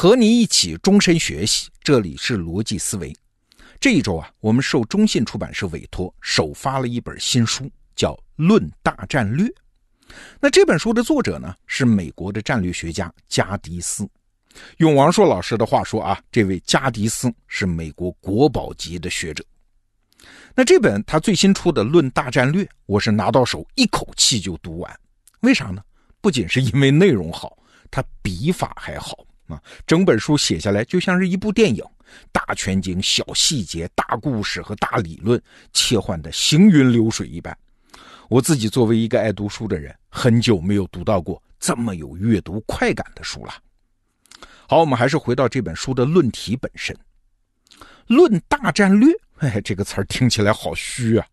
和你一起终身学习，这里是逻辑思维。这一周啊，我们受中信出版社委托，首发了一本新书，叫《论大战略》。那这本书的作者呢，是美国的战略学家加迪斯。用王朔老师的话说啊，这位加迪斯是美国国宝级的学者。那这本他最新出的《论大战略》，我是拿到手一口气就读完。为啥呢？不仅是因为内容好，他笔法还好。啊，整本书写下来就像是一部电影，大全景、小细节、大故事和大理论切换的行云流水一般。我自己作为一个爱读书的人，很久没有读到过这么有阅读快感的书了。好，我们还是回到这本书的论题本身，《论大战略》。哎，这个词儿听起来好虚啊。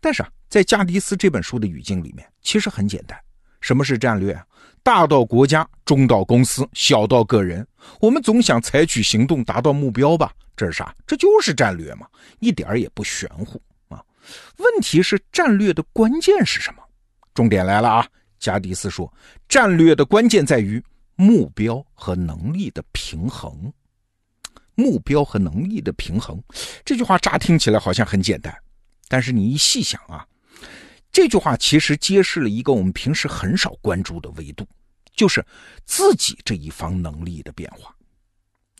但是啊，在加迪斯这本书的语境里面，其实很简单。什么是战略？大到国家，中到公司，小到个人，我们总想采取行动达到目标吧？这是啥？这就是战略嘛，一点儿也不玄乎啊。问题是战略的关键是什么？重点来了啊！加迪斯说，战略的关键在于目标和能力的平衡。目标和能力的平衡，这句话乍听起来好像很简单，但是你一细想啊。这句话其实揭示了一个我们平时很少关注的维度，就是自己这一方能力的变化。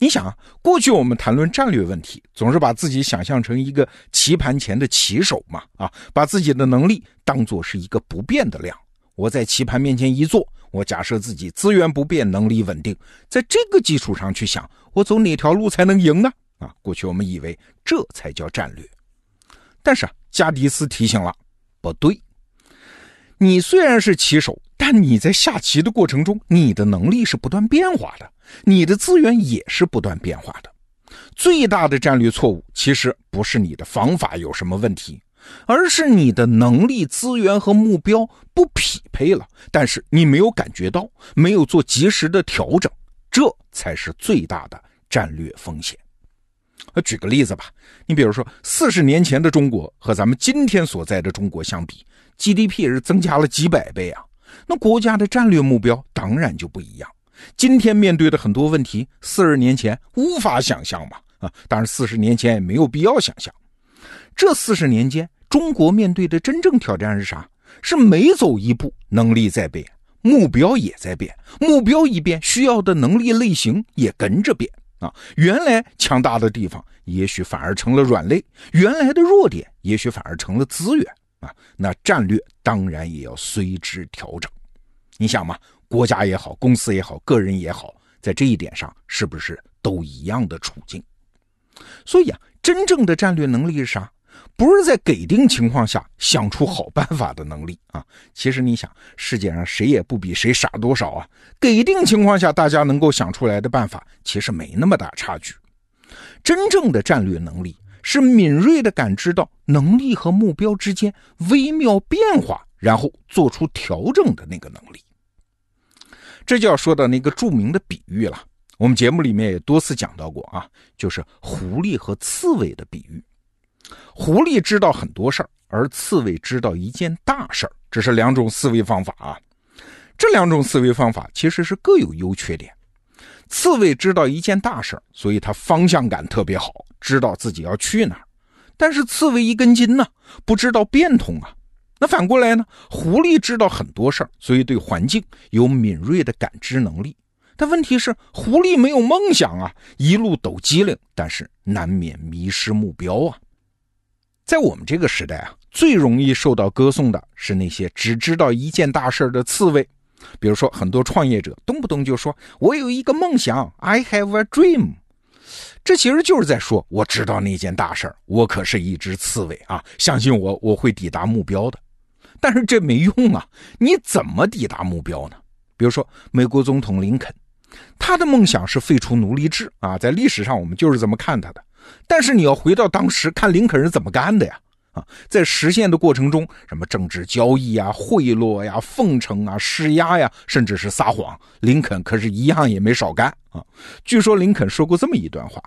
你想啊，过去我们谈论战略问题，总是把自己想象成一个棋盘前的棋手嘛，啊，把自己的能力当做是一个不变的量。我在棋盘面前一坐，我假设自己资源不变，能力稳定，在这个基础上去想，我走哪条路才能赢呢？啊，过去我们以为这才叫战略，但是啊，加迪斯提醒了。不对，你虽然是棋手，但你在下棋的过程中，你的能力是不断变化的，你的资源也是不断变化的。最大的战略错误其实不是你的方法有什么问题，而是你的能力、资源和目标不匹配了。但是你没有感觉到，没有做及时的调整，这才是最大的战略风险。呃，举个例子吧，你比如说，四十年前的中国和咱们今天所在的中国相比，GDP 是增加了几百倍啊。那国家的战略目标当然就不一样。今天面对的很多问题，四十年前无法想象嘛。啊，当然四十年前也没有必要想象。这四十年间，中国面对的真正挑战是啥？是每走一步，能力在变，目标也在变。目标一变，需要的能力类型也跟着变。啊，原来强大的地方，也许反而成了软肋；原来的弱点，也许反而成了资源啊。那战略当然也要随之调整。你想嘛，国家也好，公司也好，个人也好，在这一点上是不是都一样的处境？所以啊，真正的战略能力是啥？不是在给定情况下想出好办法的能力啊！其实你想，世界上谁也不比谁傻多少啊！给定情况下，大家能够想出来的办法，其实没那么大差距。真正的战略能力是敏锐地感知到能力和目标之间微妙变化，然后做出调整的那个能力。这就要说到那个著名的比喻了，我们节目里面也多次讲到过啊，就是狐狸和刺猬的比喻。狐狸知道很多事儿，而刺猬知道一件大事儿，这是两种思维方法啊。这两种思维方法其实是各有优缺点。刺猬知道一件大事儿，所以它方向感特别好，知道自己要去哪儿。但是刺猬一根筋呢，不知道变通啊。那反过来呢？狐狸知道很多事儿，所以对环境有敏锐的感知能力。但问题是，狐狸没有梦想啊，一路抖机灵，但是难免迷失目标啊。在我们这个时代啊，最容易受到歌颂的是那些只知道一件大事的刺猬。比如说，很多创业者动不动就说：“我有一个梦想，I have a dream。”这其实就是在说：“我知道那件大事我可是一只刺猬啊，相信我，我会抵达目标的。”但是这没用啊！你怎么抵达目标呢？比如说，美国总统林肯，他的梦想是废除奴隶制啊，在历史上我们就是这么看他的。但是你要回到当时看林肯是怎么干的呀？啊，在实现的过程中，什么政治交易啊、贿赂呀、奉承啊、施压呀，甚至是撒谎，林肯可是一样也没少干啊。据说林肯说过这么一段话：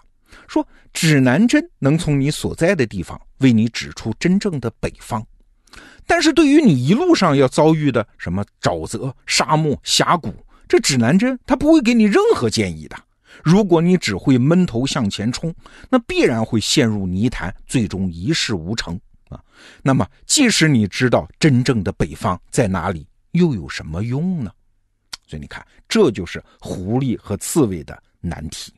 说指南针能从你所在的地方为你指出真正的北方，但是对于你一路上要遭遇的什么沼泽、沙漠、峡谷，这指南针它不会给你任何建议的。如果你只会闷头向前冲，那必然会陷入泥潭，最终一事无成。那么，即使你知道真正的北方在哪里，又有什么用呢？所以你看，这就是狐狸和刺猬的难题。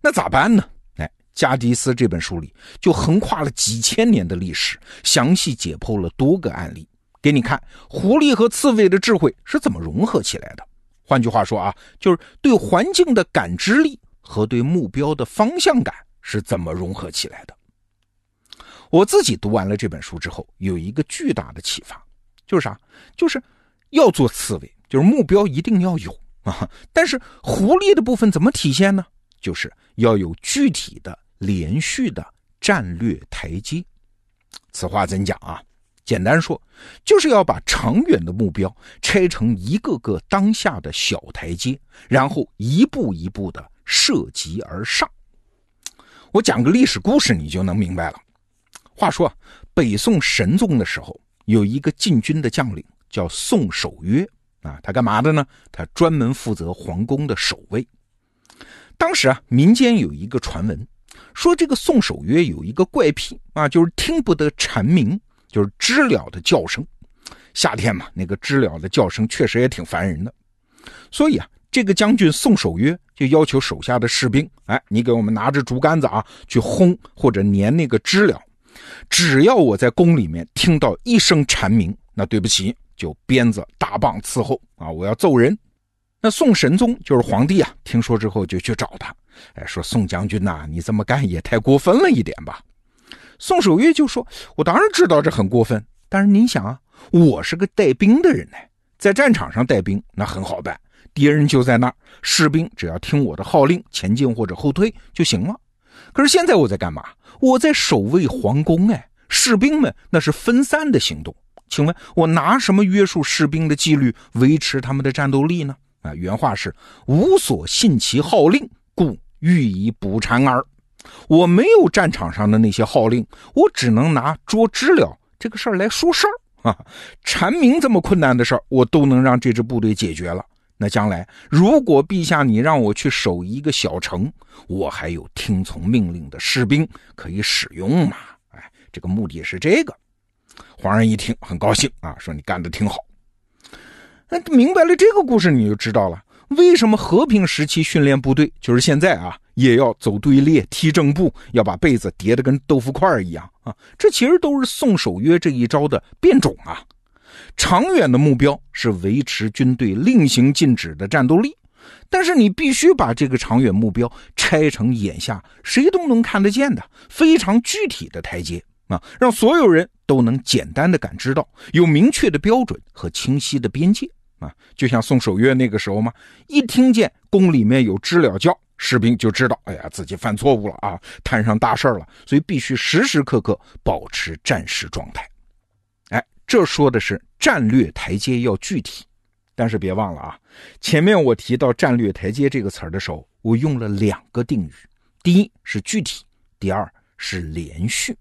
那咋办呢？哎，加迪斯这本书里就横跨了几千年的历史，详细解剖了多个案例，给你看狐狸和刺猬的智慧是怎么融合起来的。换句话说啊，就是对环境的感知力和对目标的方向感是怎么融合起来的。我自己读完了这本书之后，有一个巨大的启发，就是啥？就是要做刺猬，就是目标一定要有啊。但是狐狸的部分怎么体现呢？就是要有具体的、连续的战略台阶。此话怎讲啊？简单说，就是要把长远的目标拆成一个个当下的小台阶，然后一步一步的涉级而上。我讲个历史故事，你就能明白了。话说，北宋神宗的时候，有一个禁军的将领叫宋守约啊，他干嘛的呢？他专门负责皇宫的守卫。当时啊，民间有一个传闻，说这个宋守约有一个怪癖啊，就是听不得蝉鸣。就是知了的叫声，夏天嘛，那个知了的叫声确实也挺烦人的。所以啊，这个将军宋守约就要求手下的士兵，哎，你给我们拿着竹竿子啊，去轰或者撵那个知了。只要我在宫里面听到一声蝉鸣，那对不起，就鞭子大棒伺候啊，我要揍人。那宋神宗就是皇帝啊，听说之后就去找他，哎，说宋将军呐，你这么干也太过分了一点吧。宋守约就说：“我当然知道这很过分，但是您想啊，我是个带兵的人呢，在战场上带兵那很好办，敌人就在那儿，士兵只要听我的号令前进或者后退就行了。可是现在我在干嘛？我在守卫皇宫哎，士兵们那是分散的行动，请问我拿什么约束士兵的纪律，维持他们的战斗力呢？啊，原话是无所信其号令，故欲以补蝉耳。”我没有战场上的那些号令，我只能拿捉知了这个事儿来说事儿啊。蝉鸣这么困难的事儿，我都能让这支部队解决了。那将来如果陛下你让我去守一个小城，我还有听从命令的士兵可以使用嘛？哎，这个目的是这个。皇上一听很高兴啊，说你干的挺好。那明白了这个故事，你就知道了为什么和平时期训练部队就是现在啊。也要走队列、踢正步，要把被子叠得跟豆腐块一样啊！这其实都是宋守约这一招的变种啊。长远的目标是维持军队令行禁止的战斗力，但是你必须把这个长远目标拆成眼下谁都能看得见的非常具体的台阶啊，让所有人都能简单的感知到有明确的标准和清晰的边界啊。就像宋守约那个时候嘛，一听见宫里面有知了叫。士兵就知道，哎呀，自己犯错误了啊，摊上大事了，所以必须时时刻刻保持战时状态。这说的是战略台阶要具体，但是别忘了啊，前面我提到战略台阶这个词儿的时候，我用了两个定语，第一是具体，第二是连续。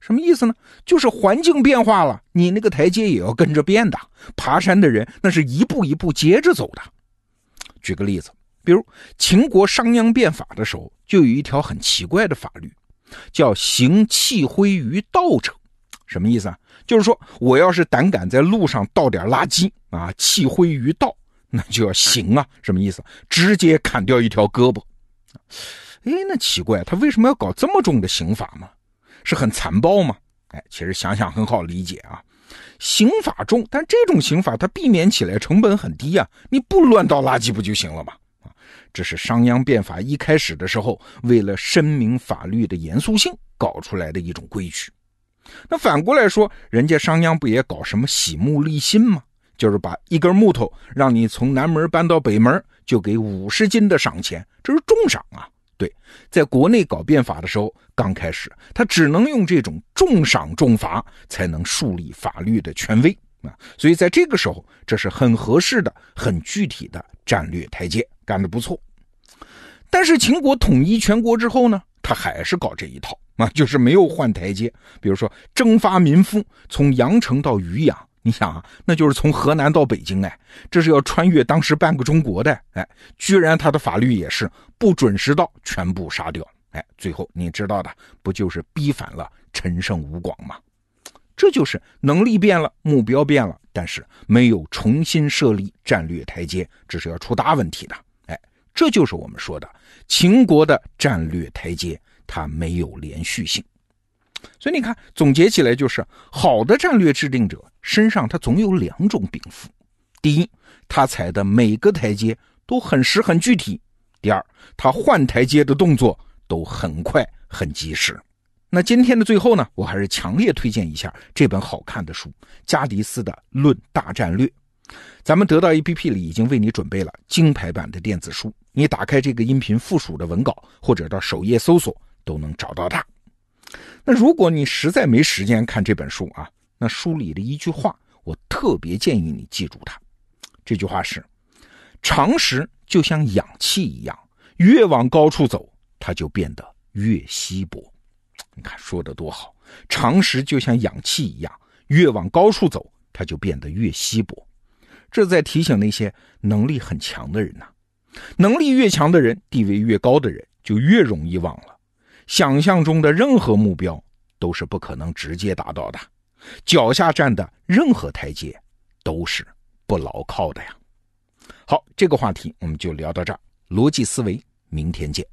什么意思呢？就是环境变化了，你那个台阶也要跟着变的。爬山的人那是一步一步接着走的。举个例子。比如秦国商鞅变法的时候，就有一条很奇怪的法律，叫“行弃灰于道者”。什么意思啊？就是说，我要是胆敢在路上倒点垃圾啊，弃灰于道，那就要刑啊。什么意思？直接砍掉一条胳膊。哎，那奇怪，他为什么要搞这么重的刑法吗？是很残暴吗？哎，其实想想很好理解啊。刑法重，但这种刑法它避免起来成本很低啊。你不乱倒垃圾不就行了吗？这是商鞅变法一开始的时候，为了声明法律的严肃性搞出来的一种规矩。那反过来说，人家商鞅不也搞什么洗木立新吗？就是把一根木头让你从南门搬到北门，就给五十斤的赏钱，这是重赏啊。对，在国内搞变法的时候，刚开始他只能用这种重赏重罚才能树立法律的权威啊。所以在这个时候，这是很合适的、很具体的战略台阶。干得不错，但是秦国统一全国之后呢，他还是搞这一套啊，就是没有换台阶。比如说征发民夫，从阳城到渔阳，你想啊，那就是从河南到北京，哎，这是要穿越当时半个中国的，哎，居然他的法律也是不准时到，全部杀掉，哎，最后你知道的，不就是逼反了陈胜吴广吗？这就是能力变了，目标变了，但是没有重新设立战略台阶，这是要出大问题的。哎，这就是我们说的秦国的战略台阶，它没有连续性。所以你看，总结起来就是，好的战略制定者身上他总有两种禀赋：第一，他踩的每个台阶都很实很具体；第二，他换台阶的动作都很快很及时。那今天的最后呢，我还是强烈推荐一下这本好看的书《加迪斯的论大战略》。咱们得到 APP 里已经为你准备了金牌版的电子书，你打开这个音频附属的文稿，或者到首页搜索都能找到它。那如果你实在没时间看这本书啊，那书里的一句话，我特别建议你记住它。这句话是：常识就像氧气一样，越往高处走，它就变得越稀薄。你看说的多好，常识就像氧气一样，越往高处走，它就变得越稀薄。这在提醒那些能力很强的人呐，能力越强的人，地位越高的人，就越容易忘了，想象中的任何目标都是不可能直接达到的，脚下站的任何台阶都是不牢靠的呀。好，这个话题我们就聊到这儿，逻辑思维，明天见。